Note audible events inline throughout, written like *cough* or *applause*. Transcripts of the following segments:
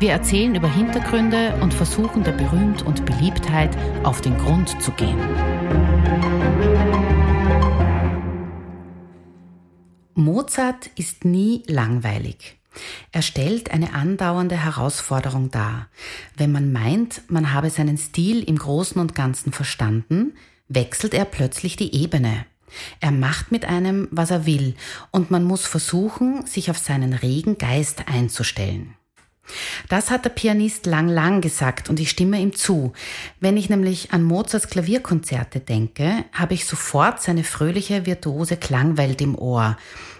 Wir erzählen über Hintergründe und versuchen der Berühmt und Beliebtheit auf den Grund zu gehen. Mozart ist nie langweilig. Er stellt eine andauernde Herausforderung dar. Wenn man meint, man habe seinen Stil im Großen und Ganzen verstanden, wechselt er plötzlich die Ebene. Er macht mit einem, was er will, und man muss versuchen, sich auf seinen regen Geist einzustellen. Das hat der Pianist Lang Lang gesagt und ich stimme ihm zu. Wenn ich nämlich an Mozarts Klavierkonzerte denke, habe ich sofort seine fröhliche, virtuose Klangwelt im Ohr.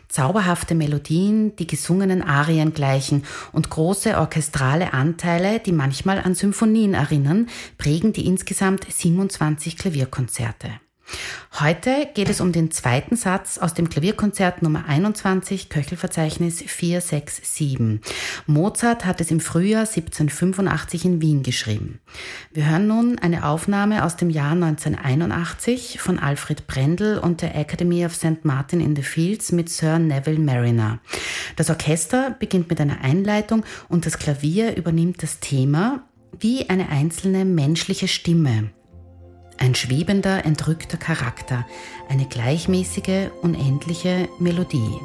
Zauberhafte Melodien, die gesungenen Arien gleichen und große orchestrale Anteile, die manchmal an Symphonien erinnern, prägen die insgesamt 27 Klavierkonzerte. Heute geht es um den zweiten Satz aus dem Klavierkonzert Nummer 21, Köchelverzeichnis 467. Mozart hat es im Frühjahr 1785 in Wien geschrieben. Wir hören nun eine Aufnahme aus dem Jahr 1981 von Alfred Brendel und der Academy of St. Martin in the Fields mit Sir Neville Mariner. Das Orchester beginnt mit einer Einleitung und das Klavier übernimmt das Thema wie eine einzelne menschliche Stimme. Ein schwebender, entrückter Charakter, eine gleichmäßige, unendliche Melodie.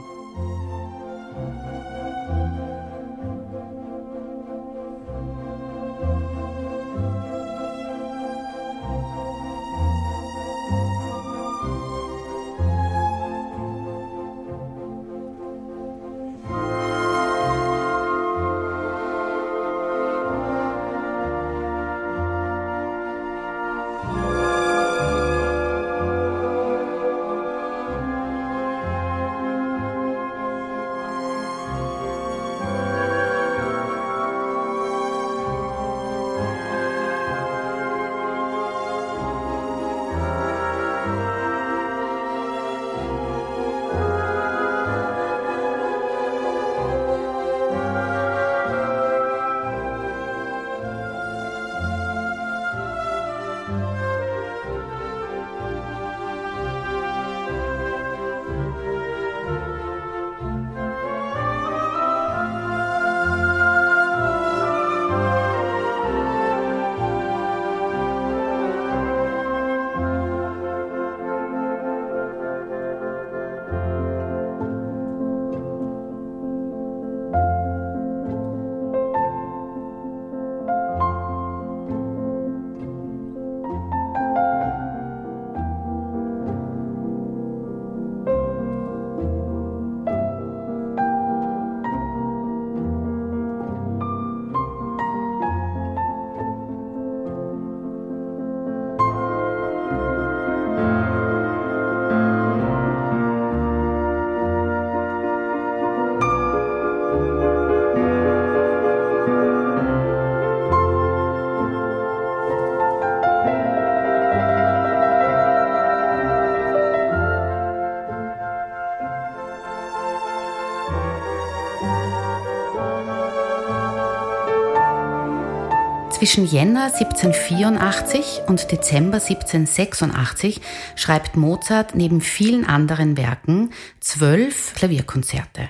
Zwischen Jänner 1784 und Dezember 1786 schreibt Mozart neben vielen anderen Werken zwölf Klavierkonzerte.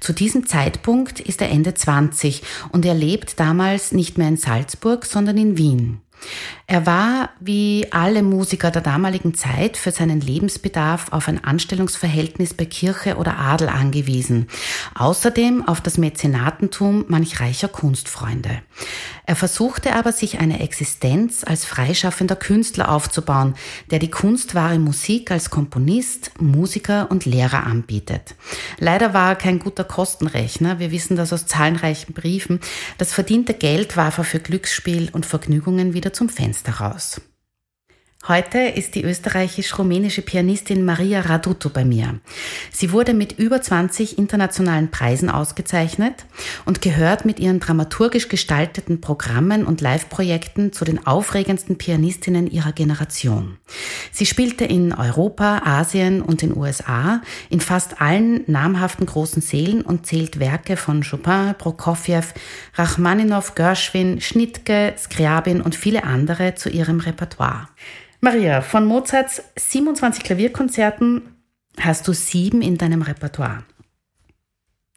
Zu diesem Zeitpunkt ist er Ende 20 und er lebt damals nicht mehr in Salzburg, sondern in Wien. Er war, wie alle Musiker der damaligen Zeit, für seinen Lebensbedarf auf ein Anstellungsverhältnis bei Kirche oder Adel angewiesen. Außerdem auf das Mäzenatentum manch reicher Kunstfreunde. Er versuchte aber, sich eine Existenz als freischaffender Künstler aufzubauen, der die kunstwahre Musik als Komponist, Musiker und Lehrer anbietet. Leider war er kein guter Kostenrechner. Wir wissen das aus zahlreichen Briefen. Das verdiente Geld warf er für Glücksspiel und Vergnügungen wieder zum Fenster raus. Heute ist die österreichisch-rumänische Pianistin Maria Raduto bei mir. Sie wurde mit über 20 internationalen Preisen ausgezeichnet und gehört mit ihren dramaturgisch gestalteten Programmen und Live-Projekten zu den aufregendsten Pianistinnen ihrer Generation. Sie spielte in Europa, Asien und den USA in fast allen namhaften großen Sälen und zählt Werke von Chopin, Prokofjew, Rachmaninow, Gershwin, Schnittke, Skriabin und viele andere zu ihrem Repertoire. Maria, von Mozarts 27 Klavierkonzerten hast du sieben in deinem Repertoire.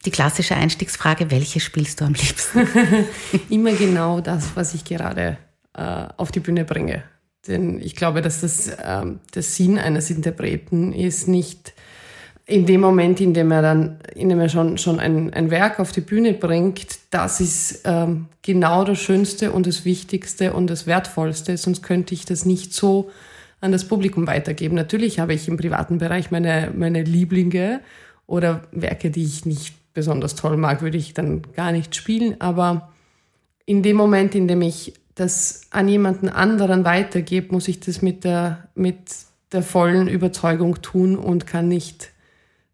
Die klassische Einstiegsfrage, welche spielst du am liebsten? *laughs* Immer genau das, was ich gerade äh, auf die Bühne bringe. Denn ich glaube, dass das äh, der Sinn eines Interpreten ist, nicht in dem Moment, in dem er dann, in dem er schon, schon ein, ein Werk auf die Bühne bringt, das ist ähm, genau das Schönste und das Wichtigste und das Wertvollste, sonst könnte ich das nicht so an das Publikum weitergeben. Natürlich habe ich im privaten Bereich meine, meine Lieblinge oder Werke, die ich nicht besonders toll mag, würde ich dann gar nicht spielen, aber in dem Moment, in dem ich das an jemanden anderen weitergebe, muss ich das mit der, mit der vollen Überzeugung tun und kann nicht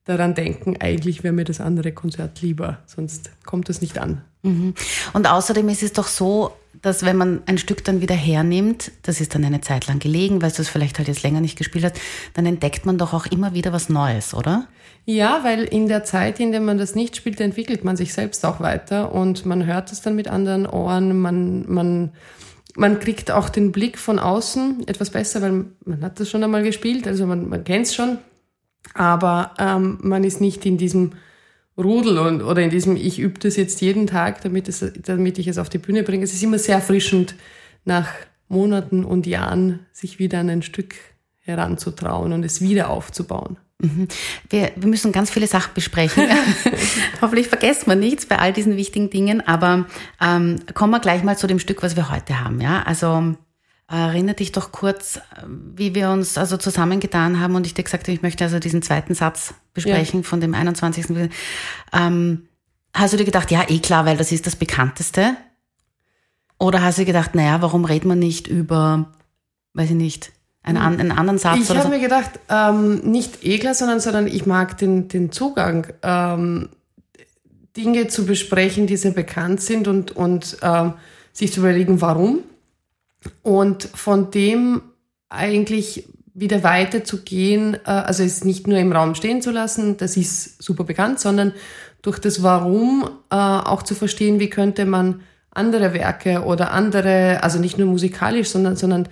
daran denken, eigentlich wäre mir das andere Konzert lieber, sonst kommt es nicht an. Mhm. Und außerdem ist es doch so, dass wenn man ein Stück dann wieder hernimmt, das ist dann eine Zeit lang gelegen, weil du es vielleicht halt jetzt länger nicht gespielt hast, dann entdeckt man doch auch immer wieder was Neues, oder? Ja, weil in der Zeit, in der man das nicht spielt, entwickelt man sich selbst auch weiter und man hört es dann mit anderen Ohren, man, man, man kriegt auch den Blick von außen etwas besser, weil man hat das schon einmal gespielt, also man, man kennt es schon aber ähm, man ist nicht in diesem Rudel und, oder in diesem, ich übe das jetzt jeden Tag, damit, es, damit ich es auf die Bühne bringe. Es ist immer sehr erfrischend, nach Monaten und Jahren sich wieder an ein Stück heranzutrauen und es wieder aufzubauen. Mhm. Wir, wir müssen ganz viele Sachen besprechen. *laughs* Hoffentlich vergessen wir nichts bei all diesen wichtigen Dingen, aber ähm, kommen wir gleich mal zu dem Stück, was wir heute haben. Ja, also Erinner dich doch kurz, wie wir uns also zusammengetan haben und ich dir gesagt habe, ich möchte also diesen zweiten Satz besprechen ja. von dem 21. Ähm, hast du dir gedacht, ja, eh klar, weil das ist das Bekannteste? Oder hast du gedacht, naja, warum redet man nicht über, weiß ich nicht, einen, einen anderen Satz? Ich habe so? mir gedacht, ähm, nicht eh klar, sondern, sondern ich mag den, den Zugang, ähm, Dinge zu besprechen, die sehr bekannt sind und, und ähm, sich zu überlegen, warum und von dem eigentlich wieder weiterzugehen, äh, also es nicht nur im Raum stehen zu lassen, das ist super bekannt, sondern durch das Warum äh, auch zu verstehen, wie könnte man andere Werke oder andere, also nicht nur musikalisch, sondern, sondern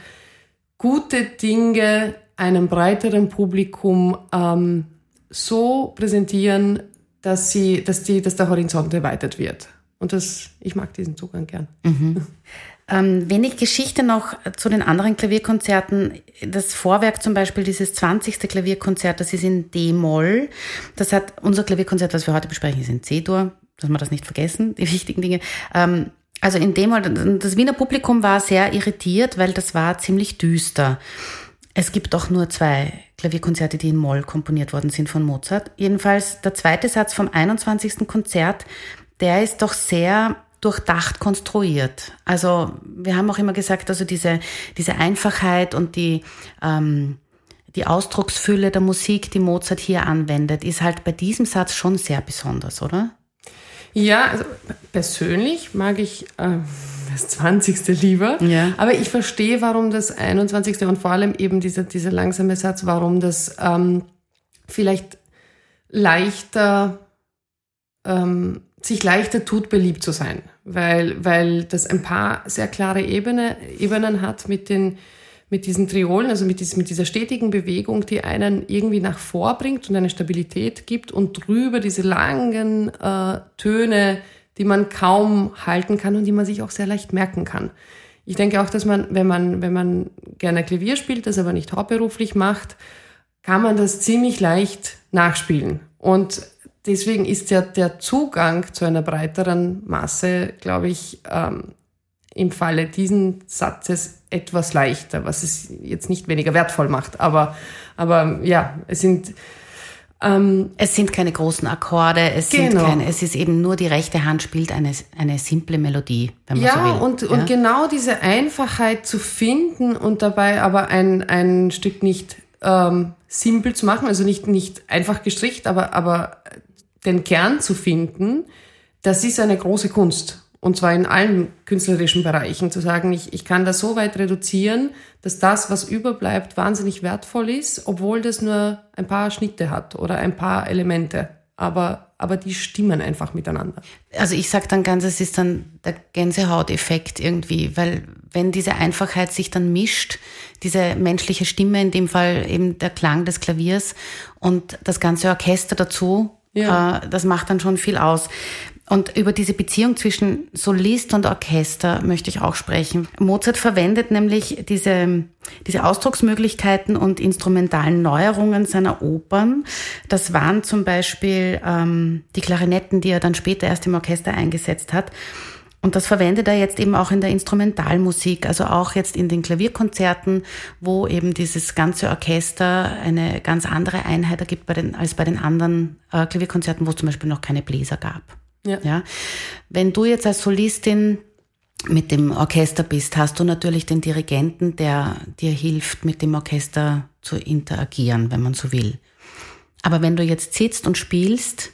gute Dinge einem breiteren Publikum ähm, so präsentieren, dass sie, dass die, dass der Horizont erweitert wird. Und das, ich mag diesen Zugang gern. Mhm. *laughs* Ähm, wenig Geschichte noch zu den anderen Klavierkonzerten. Das Vorwerk zum Beispiel, dieses 20. Klavierkonzert, das ist in D-Moll. Das hat unser Klavierkonzert, was wir heute besprechen, ist in C-Dur, dass wir das nicht vergessen, die wichtigen Dinge. Ähm, also in D-Moll, das Wiener Publikum war sehr irritiert, weil das war ziemlich düster. Es gibt doch nur zwei Klavierkonzerte, die in Moll komponiert worden sind von Mozart. Jedenfalls der zweite Satz vom 21. Konzert, der ist doch sehr durchdacht konstruiert. Also wir haben auch immer gesagt, also diese, diese Einfachheit und die, ähm, die Ausdrucksfülle der Musik, die Mozart hier anwendet, ist halt bei diesem Satz schon sehr besonders, oder? Ja, also persönlich mag ich äh, das 20. lieber, ja. aber ich verstehe, warum das 21. und vor allem eben dieser, dieser langsame Satz, warum das ähm, vielleicht leichter ähm, sich leichter tut, beliebt zu sein, weil, weil das ein paar sehr klare Ebene, Ebenen hat mit, den, mit diesen Triolen, also mit, dies, mit dieser stetigen Bewegung, die einen irgendwie nach vorbringt und eine Stabilität gibt und drüber diese langen äh, Töne, die man kaum halten kann und die man sich auch sehr leicht merken kann. Ich denke auch, dass man, wenn man, wenn man gerne Klavier spielt, das aber nicht hauptberuflich macht, kann man das ziemlich leicht nachspielen. Und deswegen ist ja der Zugang zu einer breiteren Masse, glaube ich, ähm, im Falle diesen Satzes etwas leichter, was es jetzt nicht weniger wertvoll macht. Aber, aber ja, es sind Ähm, es sind keine großen Akkorde, es, genau. sind keine, es ist eben nur die rechte Hand spielt eine, eine simple Melodie, wenn man ja, so will. Und, ja, und genau diese Einfachheit zu finden und dabei aber ein, ein Stück nicht ähm, simpel zu machen, also nicht, nicht einfach gestrickt, aber, aber den Kern zu finden, das ist eine große Kunst. Und zwar in allen künstlerischen Bereichen, zu sagen, ich, ich kann das so weit reduzieren, dass das, was überbleibt, wahnsinnig wertvoll ist, obwohl das nur ein paar Schnitte hat oder ein paar Elemente. Aber, aber die stimmen einfach miteinander. Also ich sage dann ganz, es ist dann der Gänsehauteffekt irgendwie, weil wenn diese Einfachheit sich dann mischt, diese menschliche Stimme, in dem Fall eben der Klang des Klaviers und das ganze Orchester dazu, ja. äh, das macht dann schon viel aus. Und über diese Beziehung zwischen Solist und Orchester möchte ich auch sprechen. Mozart verwendet nämlich diese, diese Ausdrucksmöglichkeiten und instrumentalen Neuerungen seiner Opern. Das waren zum Beispiel ähm, die Klarinetten, die er dann später erst im Orchester eingesetzt hat. Und das verwendet er jetzt eben auch in der Instrumentalmusik, also auch jetzt in den Klavierkonzerten, wo eben dieses ganze Orchester eine ganz andere Einheit ergibt bei den, als bei den anderen äh, Klavierkonzerten, wo es zum Beispiel noch keine Bläser gab. Ja. ja. Wenn du jetzt als Solistin mit dem Orchester bist, hast du natürlich den Dirigenten, der dir hilft, mit dem Orchester zu interagieren, wenn man so will. Aber wenn du jetzt sitzt und spielst,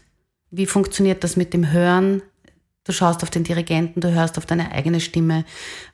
wie funktioniert das mit dem Hören? Du schaust auf den Dirigenten, du hörst auf deine eigene Stimme.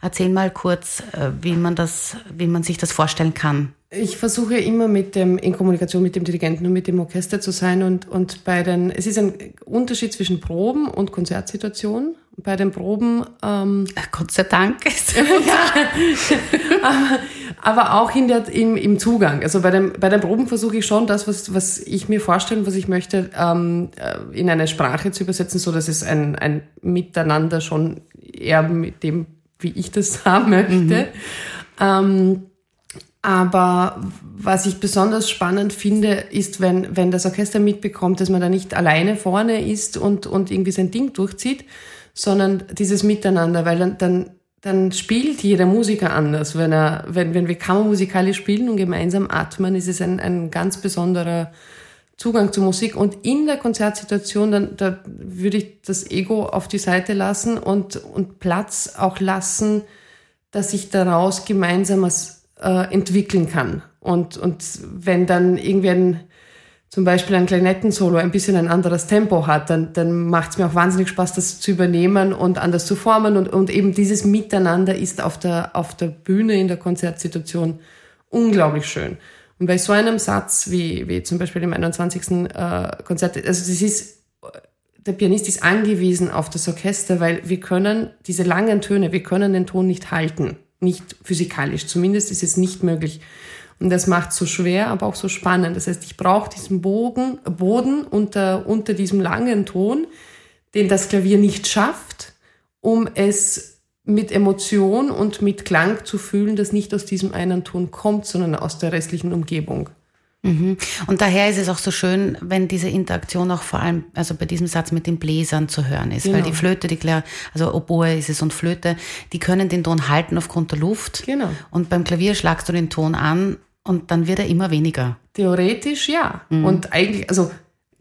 Erzähl mal kurz, äh, wie man das, wie man sich das vorstellen kann. Ich versuche immer mit dem, in Kommunikation mit dem Dirigenten und mit dem Orchester zu sein und, und bei den, es ist ein Unterschied zwischen Proben und Konzertsituationen. Bei den Proben, ähm, Ach, Gott sei Dank. *laughs* *laughs* *laughs* aber, aber auch in der, im, im Zugang. Also bei, dem, bei den Proben versuche ich schon das, was, was ich mir vorstelle, was ich möchte, ähm, äh, in eine Sprache zu übersetzen, so dass es ein, ein Miteinander schon eher mit dem, wie ich das *laughs* haben möchte. Mhm. Ähm, aber was ich besonders spannend finde, ist, wenn, wenn das Orchester mitbekommt, dass man da nicht alleine vorne ist und, und irgendwie sein Ding durchzieht, sondern dieses Miteinander, weil dann, dann, dann spielt jeder Musiker anders. Wenn, er, wenn, wenn wir kammermusikalisch spielen und gemeinsam atmen, ist es ein, ein ganz besonderer Zugang zur Musik. Und in der Konzertsituation, dann, da würde ich das Ego auf die Seite lassen und, und Platz auch lassen, dass sich daraus gemeinsam was äh, entwickeln kann. Und, und wenn dann irgendwie ein, zum Beispiel ein Klarinettensolo ein bisschen ein anderes Tempo hat, dann, dann macht es mir auch wahnsinnig Spaß, das zu übernehmen und anders zu formen. Und, und eben dieses Miteinander ist auf der, auf der Bühne in der Konzertsituation unglaublich schön. Und bei so einem Satz wie, wie zum Beispiel im 21. Äh, Konzert, also das ist, der Pianist ist angewiesen auf das Orchester, weil wir können diese langen Töne, wir können den Ton nicht halten nicht physikalisch. Zumindest ist es nicht möglich. Und das macht es so schwer, aber auch so spannend. Das heißt, ich brauche diesen Bogen, Boden unter, unter diesem langen Ton, den das Klavier nicht schafft, um es mit Emotion und mit Klang zu fühlen, das nicht aus diesem einen Ton kommt, sondern aus der restlichen Umgebung. Mhm. Und daher ist es auch so schön, wenn diese Interaktion auch vor allem, also bei diesem Satz mit den Bläsern zu hören ist, genau. weil die Flöte, die Klavier, also Oboe ist es und Flöte, die können den Ton halten aufgrund der Luft. Genau. Und beim Klavier schlagst du den Ton an und dann wird er immer weniger. Theoretisch ja. Mhm. Und eigentlich, also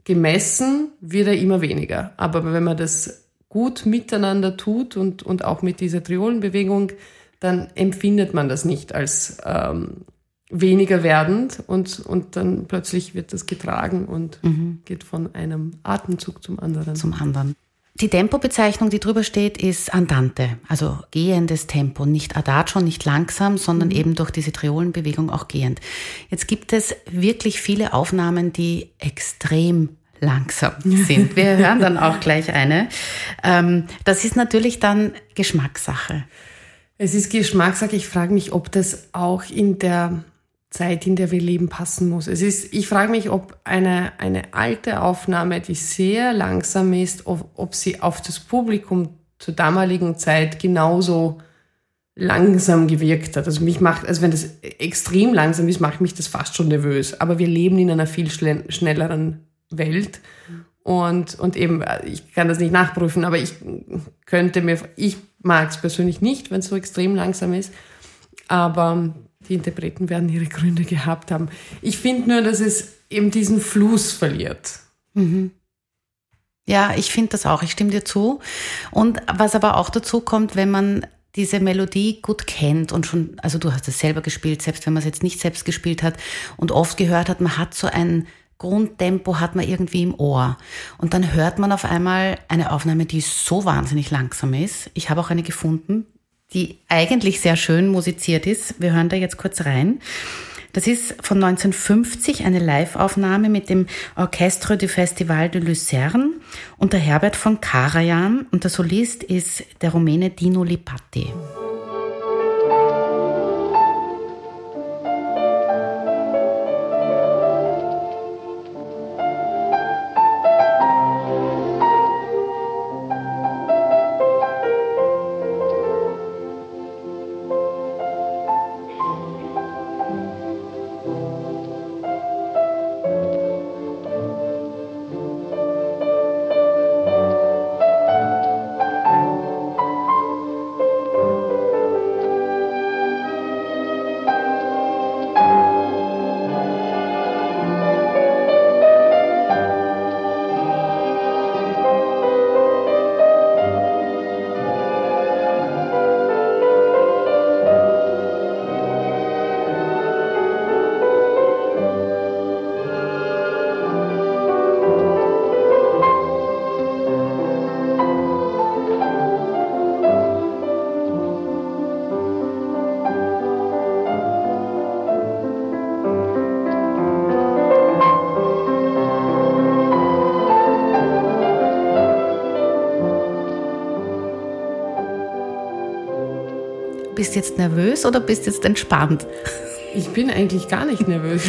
gemessen wird er immer weniger. Aber wenn man das gut miteinander tut und, und auch mit dieser Triolenbewegung, dann empfindet man das nicht als ähm, weniger werdend und, und dann plötzlich wird das getragen und mhm. geht von einem Atemzug zum anderen. Zum anderen. Die Tempobezeichnung, die drüber steht, ist Andante, also gehendes Tempo, nicht Adagio, nicht langsam, sondern mhm. eben durch diese Triolenbewegung auch gehend. Jetzt gibt es wirklich viele Aufnahmen, die extrem langsam sind. Wir *laughs* hören dann auch gleich eine. Ähm, das ist natürlich dann Geschmackssache. Es ist Geschmackssache. Ich frage mich, ob das auch in der Zeit, in der wir leben, passen muss. Es ist, ich frage mich, ob eine, eine alte Aufnahme, die sehr langsam ist, ob, ob sie auf das Publikum zur damaligen Zeit genauso langsam gewirkt hat. Also mich macht, also wenn das extrem langsam ist, macht mich das fast schon nervös. Aber wir leben in einer viel schnelleren Welt. Und, und eben, ich kann das nicht nachprüfen, aber ich könnte mir, ich mag es persönlich nicht, wenn es so extrem langsam ist. Aber die Interpreten werden ihre Gründe gehabt haben. Ich finde nur, dass es eben diesen Fluss verliert. Mhm. Ja, ich finde das auch. Ich stimme dir zu. Und was aber auch dazu kommt, wenn man diese Melodie gut kennt und schon, also du hast es selber gespielt, selbst wenn man es jetzt nicht selbst gespielt hat und oft gehört hat, man hat so ein Grundtempo hat man irgendwie im Ohr. Und dann hört man auf einmal eine Aufnahme, die so wahnsinnig langsam ist. Ich habe auch eine gefunden, die eigentlich sehr schön musiziert ist. Wir hören da jetzt kurz rein. Das ist von 1950 eine Live-Aufnahme mit dem Orchestre du Festival de Lucerne unter Herbert von Karajan und der Solist ist der Rumäne Dino Lipatti. Jetzt nervös oder bist du jetzt entspannt? Ich bin eigentlich gar nicht nervös.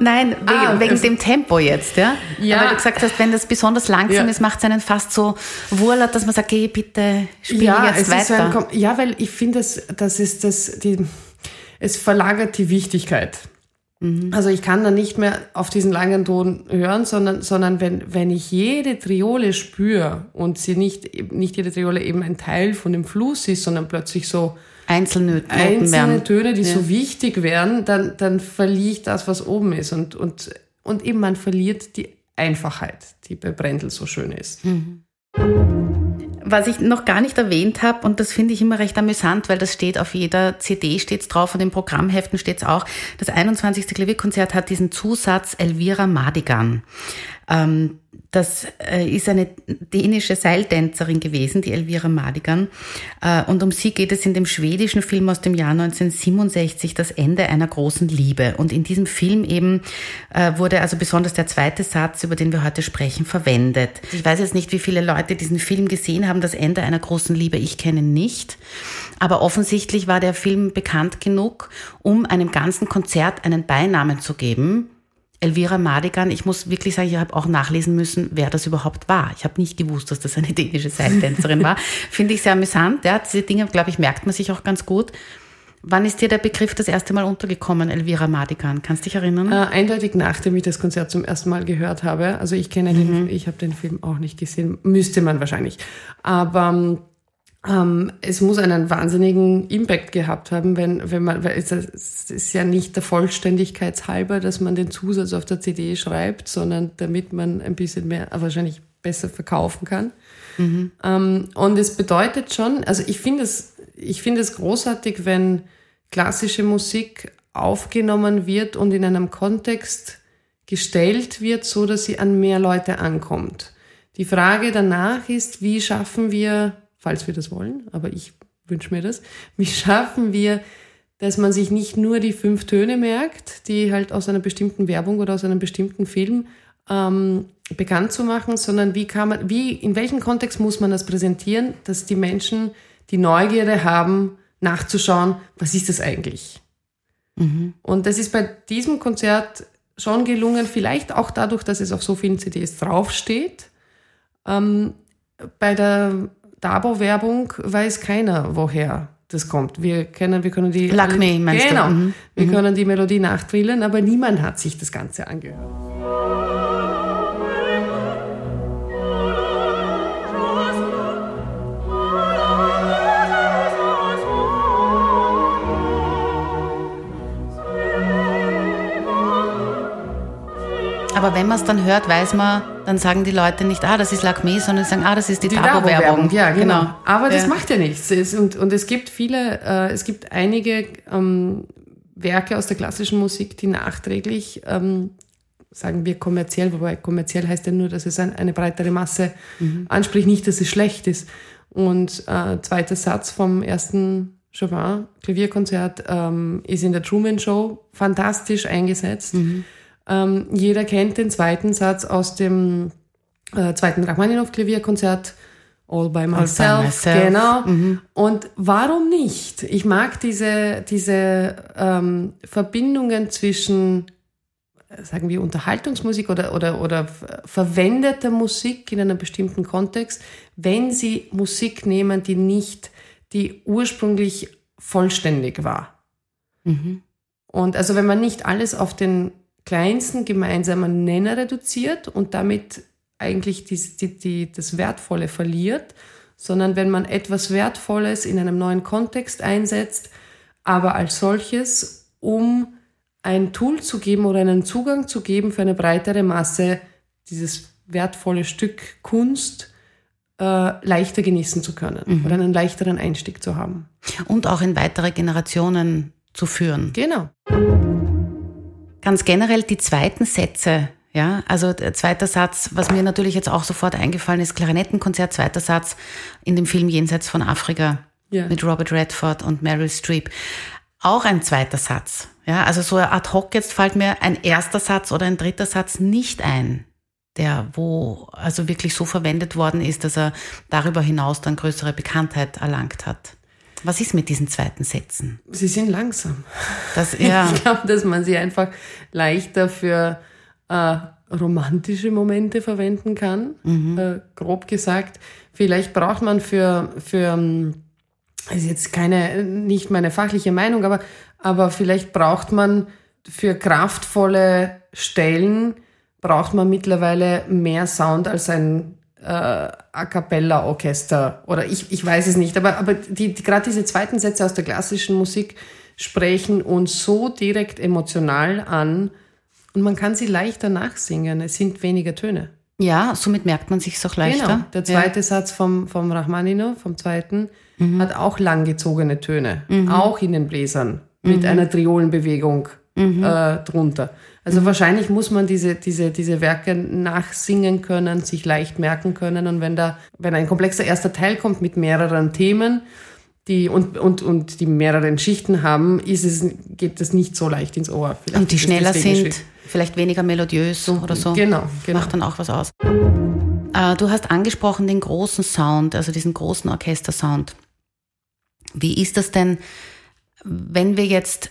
Nein, wegen, ah, wegen dem Tempo jetzt, ja? ja. Weil du gesagt hast, wenn das besonders langsam ja. ist, macht es einen fast so wurlert, dass man sagt, geh bitte, spiel ja, jetzt weiter. Ein, ja, weil ich finde, das, das ist das, die, es verlagert die Wichtigkeit. Mhm. Also ich kann dann nicht mehr auf diesen langen Ton hören, sondern, sondern wenn, wenn ich jede Triole spüre und sie nicht, nicht jede Triole eben ein Teil von dem Fluss ist, sondern plötzlich so einzelne, einzelne werden. Töne, die ja. so wichtig werden, dann, dann verliere ich das, was oben ist. Und, und, und eben man verliert die Einfachheit, die bei Brendel so schön ist. Mhm. Was ich noch gar nicht erwähnt habe, und das finde ich immer recht amüsant, weil das steht auf jeder CD steht's drauf und in Programmheften steht's auch, das 21. Klavierkonzert hat diesen Zusatz Elvira Madigan. Ähm, das äh, ist eine dänische Seiltänzerin gewesen, die Elvira Madigan. Äh, und um sie geht es in dem schwedischen Film aus dem Jahr 1967, Das Ende einer großen Liebe. Und in diesem Film eben äh, wurde also besonders der zweite Satz, über den wir heute sprechen, verwendet. Ich weiß jetzt nicht, wie viele Leute diesen Film gesehen haben, Das Ende einer großen Liebe. Ich kenne nicht. Aber offensichtlich war der Film bekannt genug, um einem ganzen Konzert einen Beinamen zu geben Elvira Madigan, ich muss wirklich sagen, ich habe auch nachlesen müssen, wer das überhaupt war. Ich habe nicht gewusst, dass das eine dänische Seiltänzerin war. *laughs* Finde ich sehr amüsant. Ja, diese Dinge, glaube ich, merkt man sich auch ganz gut. Wann ist dir der Begriff das erste Mal untergekommen, Elvira Madigan? Kannst du dich erinnern? Äh, eindeutig nachdem ich das Konzert zum ersten Mal gehört habe. Also ich kenne mhm. den, ich habe den Film auch nicht gesehen, müsste man wahrscheinlich. Aber ähm, es muss einen wahnsinnigen Impact gehabt haben, wenn, wenn man, weil es ist ja nicht der Vollständigkeitshalber, dass man den Zusatz auf der CD schreibt, sondern damit man ein bisschen mehr, wahrscheinlich besser verkaufen kann. Mhm. Ähm, und es bedeutet schon, also ich finde es, ich finde es großartig, wenn klassische Musik aufgenommen wird und in einem Kontext gestellt wird, so dass sie an mehr Leute ankommt. Die Frage danach ist, wie schaffen wir falls wir das wollen, aber ich wünsche mir das. Wie schaffen wir, dass man sich nicht nur die fünf Töne merkt, die halt aus einer bestimmten Werbung oder aus einem bestimmten Film ähm, bekannt zu machen, sondern wie kann man, wie, in welchem Kontext muss man das präsentieren, dass die Menschen die Neugierde haben, nachzuschauen, was ist das eigentlich? Mhm. Und das ist bei diesem Konzert schon gelungen, vielleicht auch dadurch, dass es auf so vielen CDs draufsteht. Ähm, bei der Dabo-Werbung weiß keiner, woher das kommt. Wir kennen, wir können die. Lakme, meinst genau, du? Mhm. Wir mhm. können die Melodie nachtrillen, aber niemand hat sich das Ganze angehört. Aber wenn man es dann hört, weiß man, dann sagen die Leute nicht, ah, das ist Lakme, sondern sagen, ah, das ist die, die Dabo-Werbung. Ja, genau. genau. Aber das ja. macht ja nichts. Es, und, und es gibt viele, äh, es gibt einige ähm, Werke aus der klassischen Musik, die nachträglich, ähm, sagen wir kommerziell, wobei kommerziell heißt ja nur, dass es ein, eine breitere Masse mhm. anspricht, nicht, dass es schlecht ist. Und äh, zweiter Satz vom ersten Chopin Klavierkonzert ähm, ist in der Truman Show fantastisch eingesetzt. Mhm. Ähm, jeder kennt den zweiten Satz aus dem äh, zweiten Rachmaninoff Klavierkonzert. All by myself, All by myself. genau. Mhm. Und warum nicht? Ich mag diese, diese ähm, Verbindungen zwischen, sagen wir, Unterhaltungsmusik oder, oder, oder verwendeter Musik in einem bestimmten Kontext, wenn sie Musik nehmen, die nicht, die ursprünglich vollständig war. Mhm. Und also wenn man nicht alles auf den kleinsten gemeinsamen Nenner reduziert und damit eigentlich die, die, die, das Wertvolle verliert, sondern wenn man etwas Wertvolles in einem neuen Kontext einsetzt, aber als solches, um ein Tool zu geben oder einen Zugang zu geben für eine breitere Masse, dieses wertvolle Stück Kunst äh, leichter genießen zu können mhm. oder einen leichteren Einstieg zu haben. Und auch in weitere Generationen zu führen. Genau. Ganz generell die zweiten Sätze, ja, also der zweite Satz, was mir natürlich jetzt auch sofort eingefallen ist, Klarinettenkonzert, zweiter Satz in dem Film Jenseits von Afrika ja. mit Robert Redford und Meryl Streep. Auch ein zweiter Satz. Ja, also so ad hoc jetzt fällt mir ein erster Satz oder ein dritter Satz nicht ein, der wo also wirklich so verwendet worden ist, dass er darüber hinaus dann größere Bekanntheit erlangt hat. Was ist mit diesen zweiten Sätzen? Sie sind langsam. Das, *laughs* ja. Ich glaube, dass man sie einfach leichter für äh, romantische Momente verwenden kann. Mhm. Äh, grob gesagt. Vielleicht braucht man für, für ähm, ist jetzt keine, nicht meine fachliche Meinung, aber, aber vielleicht braucht man für kraftvolle Stellen, braucht man mittlerweile mehr Sound als ein äh, A cappella Orchester oder ich, ich weiß es nicht, aber, aber die, die, gerade diese zweiten Sätze aus der klassischen Musik sprechen uns so direkt emotional an und man kann sie leichter nachsingen. Es sind weniger Töne. Ja, somit merkt man sich auch leichter. Genau. Der zweite ja. Satz vom, vom Rachmaninow, vom zweiten, mhm. hat auch langgezogene Töne, mhm. auch in den Bläsern, mit mhm. einer Triolenbewegung mhm. äh, drunter. Also wahrscheinlich muss man diese, diese, diese Werke nachsingen können, sich leicht merken können. Und wenn da, wenn ein komplexer erster Teil kommt mit mehreren Themen, die und, und, und die mehreren Schichten haben, ist es, geht das nicht so leicht ins Ohr. Vielleicht und die schneller sind, schwierig. vielleicht weniger melodiös oder so. Genau, genau. Macht dann auch was aus. Äh, du hast angesprochen den großen Sound, also diesen großen Orchestersound. Wie ist das denn, wenn wir jetzt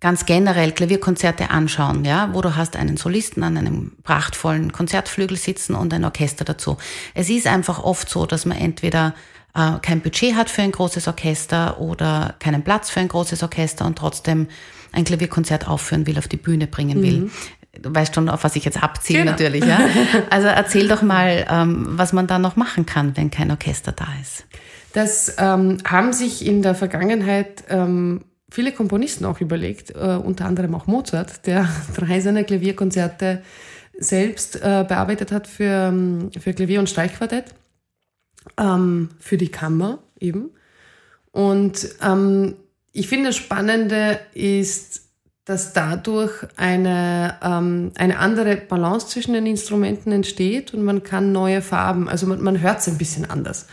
ganz generell Klavierkonzerte anschauen, ja, wo du hast einen Solisten an einem prachtvollen Konzertflügel sitzen und ein Orchester dazu. Es ist einfach oft so, dass man entweder äh, kein Budget hat für ein großes Orchester oder keinen Platz für ein großes Orchester und trotzdem ein Klavierkonzert aufführen will, auf die Bühne bringen will. Mhm. Du weißt schon, auf was ich jetzt abziehe genau. natürlich. Ja? *laughs* Also erzähl doch mal, ähm, was man da noch machen kann, wenn kein Orchester da ist. Das ähm, haben sich in der Vergangenheit ähm, viele Komponisten auch überlegt, äh, unter anderem auch Mozart, der *laughs* drei seiner Klavierkonzerte selbst äh, bearbeitet hat für, ähm, für Klavier- und Streichquartett, ähm, für die Kammer eben. Und ähm, ich finde, das Spannende ist, dass dadurch eine, ähm, eine andere Balance zwischen den Instrumenten entsteht und man kann neue Farben, also man, man hört es ein bisschen anders.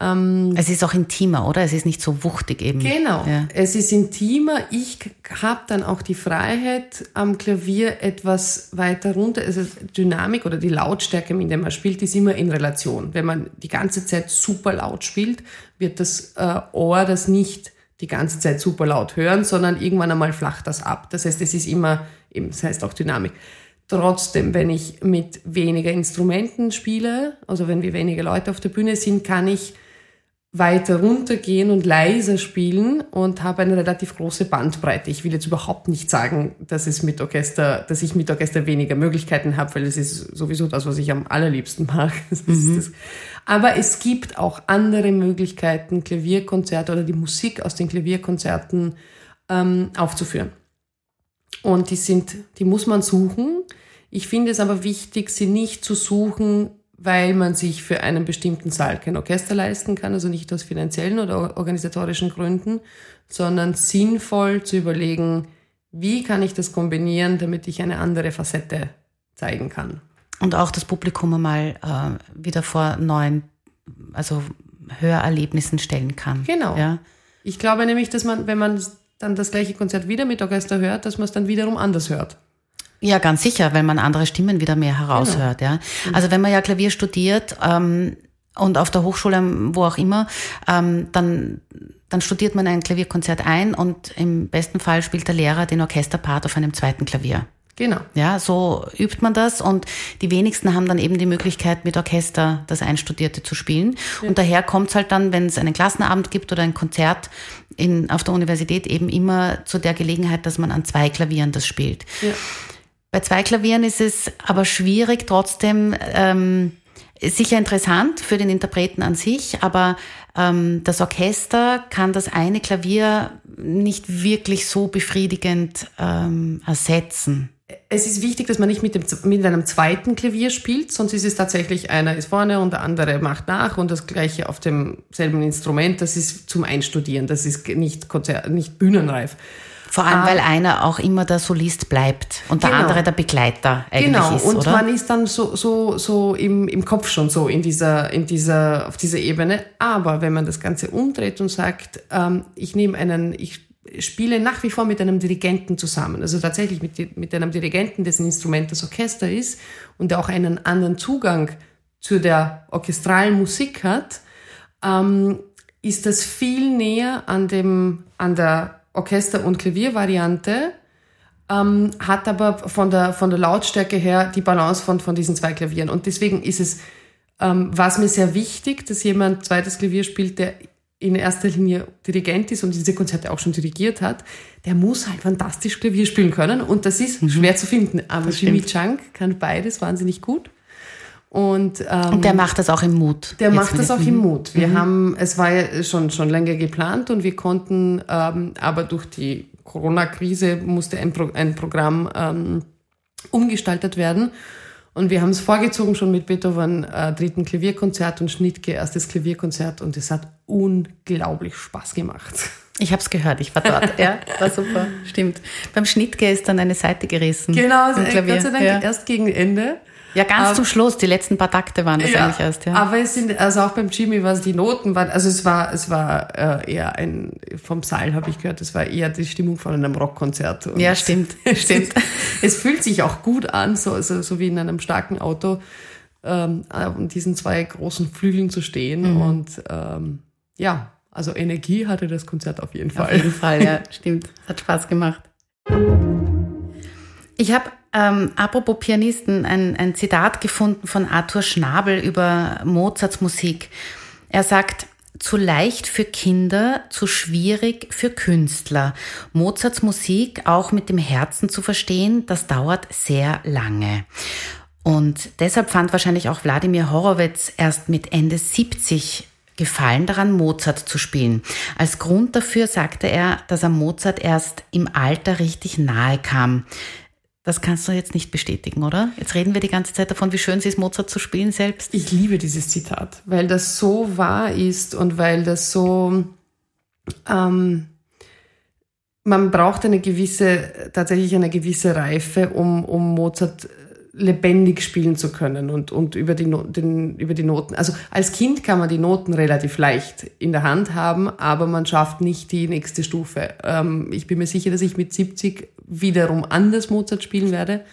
Ähm, es ist auch intimer, oder? Es ist nicht so wuchtig eben. Genau, ja. es ist intimer. Ich habe dann auch die Freiheit, am Klavier etwas weiter runter. Also Dynamik oder die Lautstärke, mit der man spielt, ist immer in Relation. Wenn man die ganze Zeit super laut spielt, wird das äh, Ohr das nicht die ganze Zeit super laut hören, sondern irgendwann einmal flacht das ab. Das heißt, es ist immer, eben, das heißt auch Dynamik. Trotzdem, wenn ich mit weniger Instrumenten spiele, also wenn wir weniger Leute auf der Bühne sind, kann ich weiter runtergehen und leiser spielen und habe eine relativ große Bandbreite. Ich will jetzt überhaupt nicht sagen, dass es mit Orchester, dass ich mit Orchester weniger Möglichkeiten habe, weil es ist sowieso das, was ich am allerliebsten mag. *laughs* Mhm. Aber es gibt auch andere Möglichkeiten, Klavierkonzerte oder die Musik aus den Klavierkonzerten ähm, aufzuführen. Und die sind, die muss man suchen. Ich finde es aber wichtig, sie nicht zu suchen, weil man sich für einen bestimmten Saal kein Orchester leisten kann, also nicht aus finanziellen oder organisatorischen Gründen, sondern sinnvoll zu überlegen, wie kann ich das kombinieren, damit ich eine andere Facette zeigen kann. Und auch das Publikum einmal äh, wieder vor neuen, also Hörerlebnissen stellen kann. Genau. Ja? Ich glaube nämlich, dass man, wenn man dann das gleiche Konzert wieder mit Orchester hört, dass man es dann wiederum anders hört. Ja, ganz sicher, weil man andere Stimmen wieder mehr heraushört. Genau. Ja. Also wenn man ja Klavier studiert ähm, und auf der Hochschule, wo auch immer, ähm, dann dann studiert man ein Klavierkonzert ein und im besten Fall spielt der Lehrer den Orchesterpart auf einem zweiten Klavier. Genau. Ja, so übt man das und die wenigsten haben dann eben die Möglichkeit, mit Orchester das Einstudierte zu spielen. Ja. Und daher kommt es halt dann, wenn es einen Klassenabend gibt oder ein Konzert in, auf der Universität, eben immer zu der Gelegenheit, dass man an zwei Klavieren das spielt. Ja. Bei zwei Klavieren ist es aber schwierig, trotzdem ähm, sicher interessant für den Interpreten an sich, aber ähm, das Orchester kann das eine Klavier nicht wirklich so befriedigend ähm, ersetzen. Es ist wichtig, dass man nicht mit, dem, mit einem zweiten Klavier spielt, sonst ist es tatsächlich einer ist vorne und der andere macht nach und das gleiche auf demselben Instrument. Das ist zum Einstudieren, das ist nicht, Konzert, nicht bühnenreif. Vor allem, ah. weil einer auch immer der Solist bleibt und der genau. andere der Begleiter eigentlich genau. ist. Genau, und oder? man ist dann so, so, so im, im Kopf schon so in dieser, in dieser, auf dieser Ebene. Aber wenn man das Ganze umdreht und sagt, ähm, ich nehme einen, ich spiele nach wie vor mit einem Dirigenten zusammen, also tatsächlich mit, mit einem Dirigenten, dessen Instrument das Orchester ist und der auch einen anderen Zugang zu der orchestralen Musik hat, ähm, ist das viel näher an dem, an der Orchester- und Klaviervariante, ähm, hat aber von der, von der Lautstärke her die Balance von, von diesen zwei Klavieren. Und deswegen ist es, ähm, war es mir sehr wichtig, dass jemand zweites Klavier spielt, der in erster Linie Dirigent ist und diese Konzerte auch schon dirigiert hat, der muss halt fantastisch Klavier spielen können und das ist mhm. schwer zu finden. Aber Jimmy Chang kann beides wahnsinnig gut. Und, ähm, und der macht das auch im Mut. Der macht das auch im Mut. Wir mhm. haben, es war ja schon, schon länger geplant und wir konnten, ähm, aber durch die Corona-Krise musste ein, Pro, ein Programm ähm, umgestaltet werden. Und wir haben es vorgezogen schon mit Beethoven äh, dritten Klavierkonzert und Schnittke erstes Klavierkonzert und es hat unglaublich Spaß gemacht. Ich habe es gehört, ich war dort. *laughs* ja, war super, stimmt. Beim Schnittke ist dann eine Seite gerissen. Genau, also, Gott sei Dank ja. erst gegen Ende. Ja, ganz aber, zum Schluss, die letzten paar Takte waren das ja, eigentlich erst, ja. Aber es sind, also auch beim Jimmy war es die Noten waren, also es war, es war äh, eher ein, vom Saal habe ich gehört, es war eher die Stimmung von einem Rockkonzert. Ja, stimmt, *laughs* stimmt. es fühlt sich auch gut an, so, also, so wie in einem starken Auto, ähm, um diesen zwei großen Flügeln zu stehen mhm. und ähm, ja, also Energie hatte das Konzert auf jeden Fall. Auf jeden Fall, ja, *laughs* stimmt. Hat Spaß gemacht. Ich habe ähm, apropos Pianisten, ein, ein Zitat gefunden von Arthur Schnabel über Mozarts Musik. Er sagt, zu leicht für Kinder, zu schwierig für Künstler. Mozarts Musik auch mit dem Herzen zu verstehen, das dauert sehr lange. Und deshalb fand wahrscheinlich auch Wladimir Horowitz erst mit Ende 70 Gefallen daran, Mozart zu spielen. Als Grund dafür sagte er, dass er Mozart erst im Alter richtig nahe kam. Das kannst du jetzt nicht bestätigen, oder? Jetzt reden wir die ganze Zeit davon, wie schön es ist, Mozart zu spielen selbst. Ich liebe dieses Zitat, weil das so wahr ist und weil das so, ähm, man braucht eine gewisse, tatsächlich eine gewisse Reife, um, um Mozart lebendig spielen zu können und, und über, die den, über die Noten. Also als Kind kann man die Noten relativ leicht in der Hand haben, aber man schafft nicht die nächste Stufe. Ähm, ich bin mir sicher, dass ich mit 70 wiederum anders Mozart spielen werde,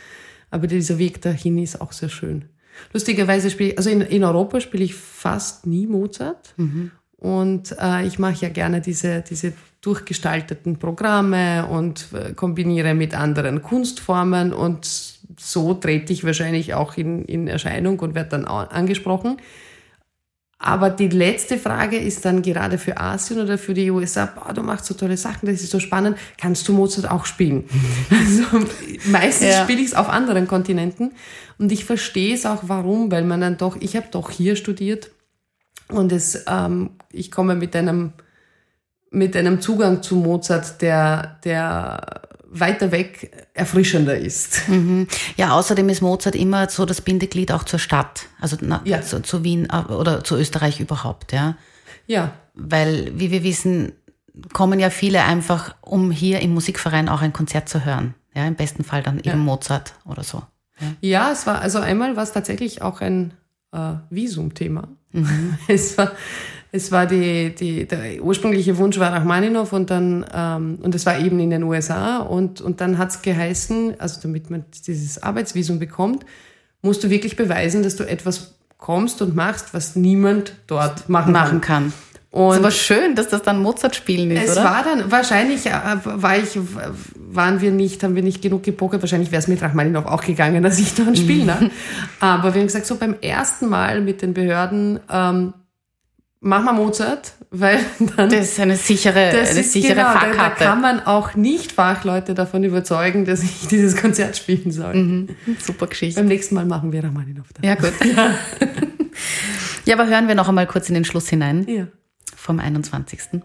aber dieser Weg dahin ist auch sehr schön. Lustigerweise spiele ich, also in, in Europa spiele ich fast nie Mozart. Mhm. Und äh, ich mache ja gerne diese, diese durchgestalteten Programme und äh, kombiniere mit anderen Kunstformen und so trete ich wahrscheinlich auch in, in Erscheinung und werde dann angesprochen. Aber die letzte Frage ist dann gerade für Asien oder für die USA, boah, du machst so tolle Sachen, das ist so spannend, kannst du Mozart auch spielen? *laughs* also meistens ja. spiele ich es auf anderen Kontinenten und ich verstehe es auch warum, weil man dann doch, ich habe doch hier studiert und es, ähm, ich komme mit einem, mit einem Zugang zu Mozart, der, der weiter weg erfrischender ist. Mhm. Ja, außerdem ist Mozart immer so das Bindeglied auch zur Stadt, also na, ja. zu, zu, Wien äh, oder zu Österreich überhaupt, ja. Ja. Weil, wie wir wissen, kommen ja viele einfach, um hier im Musikverein auch ein Konzert zu hören. Ja, im besten Fall dann eben ja. Mozart oder so. Ja. ja, es war, also einmal war es tatsächlich auch ein äh, Visumthema. Mhm. *laughs* Es war, es war die, die, der ursprüngliche Wunsch war Rachmaninov und dann, ähm, und es war eben in den USA und, und dann hat es geheißen, also damit man dieses Arbeitsvisum bekommt, musst du wirklich beweisen, dass du etwas kommst und machst, was niemand dort machen, machen kann. Und ist aber schön, dass das dann Mozart spielen ist, es oder? Es war dann, wahrscheinlich äh, war ich, waren wir nicht, haben wir nicht genug gepokert, wahrscheinlich wäre es mit Rachmaninov auch gegangen, dass ich da ein Spiel ne? Aber wir haben gesagt, so beim ersten Mal mit den Behörden, ähm, mach mal Mozart, weil *laughs* dann. Das ist eine sichere, das eine ist, sichere genau, Fahrkarte. Da, kann man auch nicht Fachleute davon überzeugen, dass ich *laughs* dieses Konzert spielen soll. Mhm. Super Geschichte. Beim nächsten Mal machen wir Rachmaninov dann. Ja, gut. *laughs* Ja. ja, aber hören wir noch einmal kurz in den Schluss hinein. Ja. Vom 21.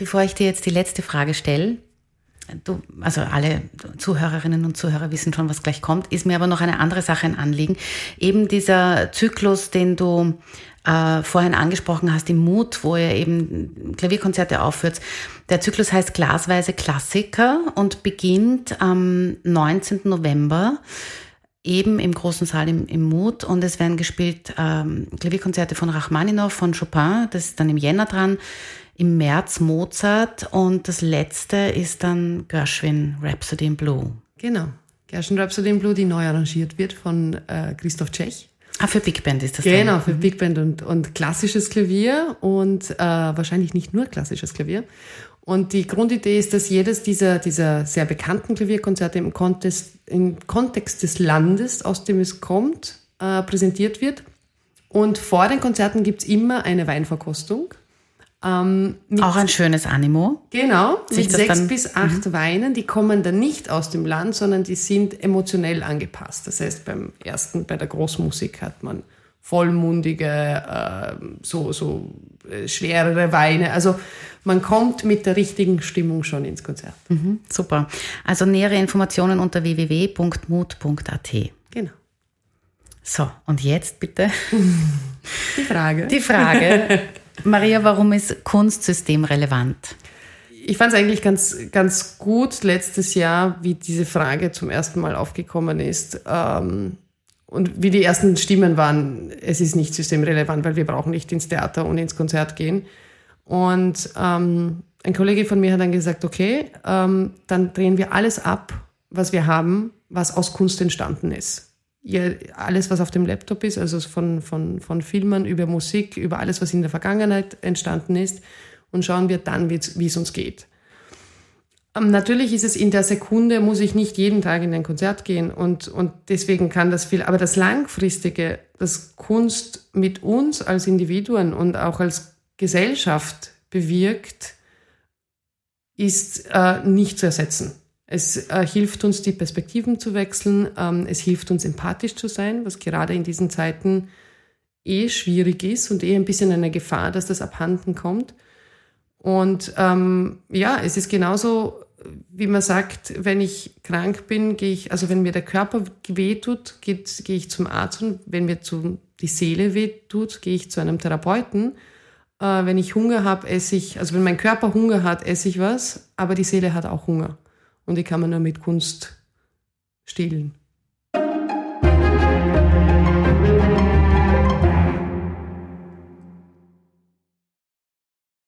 Bevor ich dir jetzt die letzte Frage stelle, du, also alle Zuhörerinnen und Zuhörer wissen schon, was gleich kommt, ist mir aber noch eine andere Sache ein Anliegen. Eben dieser Zyklus, den du äh, vorhin angesprochen hast, im Mut, wo ihr eben Klavierkonzerte aufführt. Der Zyklus heißt Glasweise Klassiker und beginnt am 19. November eben im großen Saal im, im Mut und es werden gespielt ähm, Klavierkonzerte von Rachmaninow, von Chopin, das ist dann im Jänner dran, im März Mozart und das letzte ist dann Gershwin Rhapsody in Blue. Genau, Gershwin Rhapsody in Blue, die neu arrangiert wird von äh, Christoph Tschech. Ah, für Big Band ist das Genau, dann. für mhm. Big Band und, und klassisches Klavier und äh, wahrscheinlich nicht nur klassisches Klavier. Und die Grundidee ist, dass jedes dieser, dieser sehr bekannten Klavierkonzerte im Kontext, im Kontext des Landes, aus dem es kommt, äh, präsentiert wird. Und vor den Konzerten gibt's immer eine Weinverkostung. Ähm, Auch ein schönes Animo. Genau, mit sechs dann, bis acht mhm. Weinen. Die kommen dann nicht aus dem Land, sondern die sind emotionell angepasst. Das heißt, beim ersten, bei der Großmusik hat man vollmundige, äh, so, so äh, schwerere Weine. Also man kommt mit der richtigen Stimmung schon ins Konzert. Mhm, super. Also nähere Informationen unter www.mut.at. Genau. So, und jetzt bitte. *laughs* Die Frage. Die Frage. *laughs* Maria, warum ist Kunstsystem relevant? Ich fand es eigentlich ganz, ganz gut letztes Jahr, wie diese Frage zum ersten Mal aufgekommen ist. Ähm, und wie die ersten Stimmen waren, es ist nicht systemrelevant, weil wir brauchen nicht ins Theater und ins Konzert gehen. Und ähm, ein Kollege von mir hat dann gesagt, okay, ähm, dann drehen wir alles ab, was wir haben, was aus Kunst entstanden ist. Ja, alles, was auf dem Laptop ist, also von, von, von Filmen über Musik, über alles, was in der Vergangenheit entstanden ist, und schauen wir dann, wie es uns geht. Ähm, natürlich ist es in der Sekunde, muss ich nicht jeden Tag in ein Konzert gehen und, und deswegen kann das viel, aber das Langfristige, das Kunst mit uns als Individuen und auch als Gesellschaft bewirkt, ist äh, nicht zu ersetzen. Es äh, hilft uns, die Perspektiven zu wechseln, ähm, es hilft uns, empathisch zu sein, was gerade in diesen Zeiten eh schwierig ist und eh ein bisschen eine Gefahr, dass das abhanden kommt. Und ähm, ja, es ist genauso, wie man sagt, wenn ich krank bin, gehe ich, also wenn mir der Körper wehtut, gehe geh ich zum Arzt und wenn mir zu, die Seele wehtut, gehe ich zu einem Therapeuten. Äh, wenn ich Hunger habe, esse ich, also wenn mein Körper Hunger hat, esse ich was, aber die Seele hat auch Hunger. Und die kann man nur mit Kunst stillen.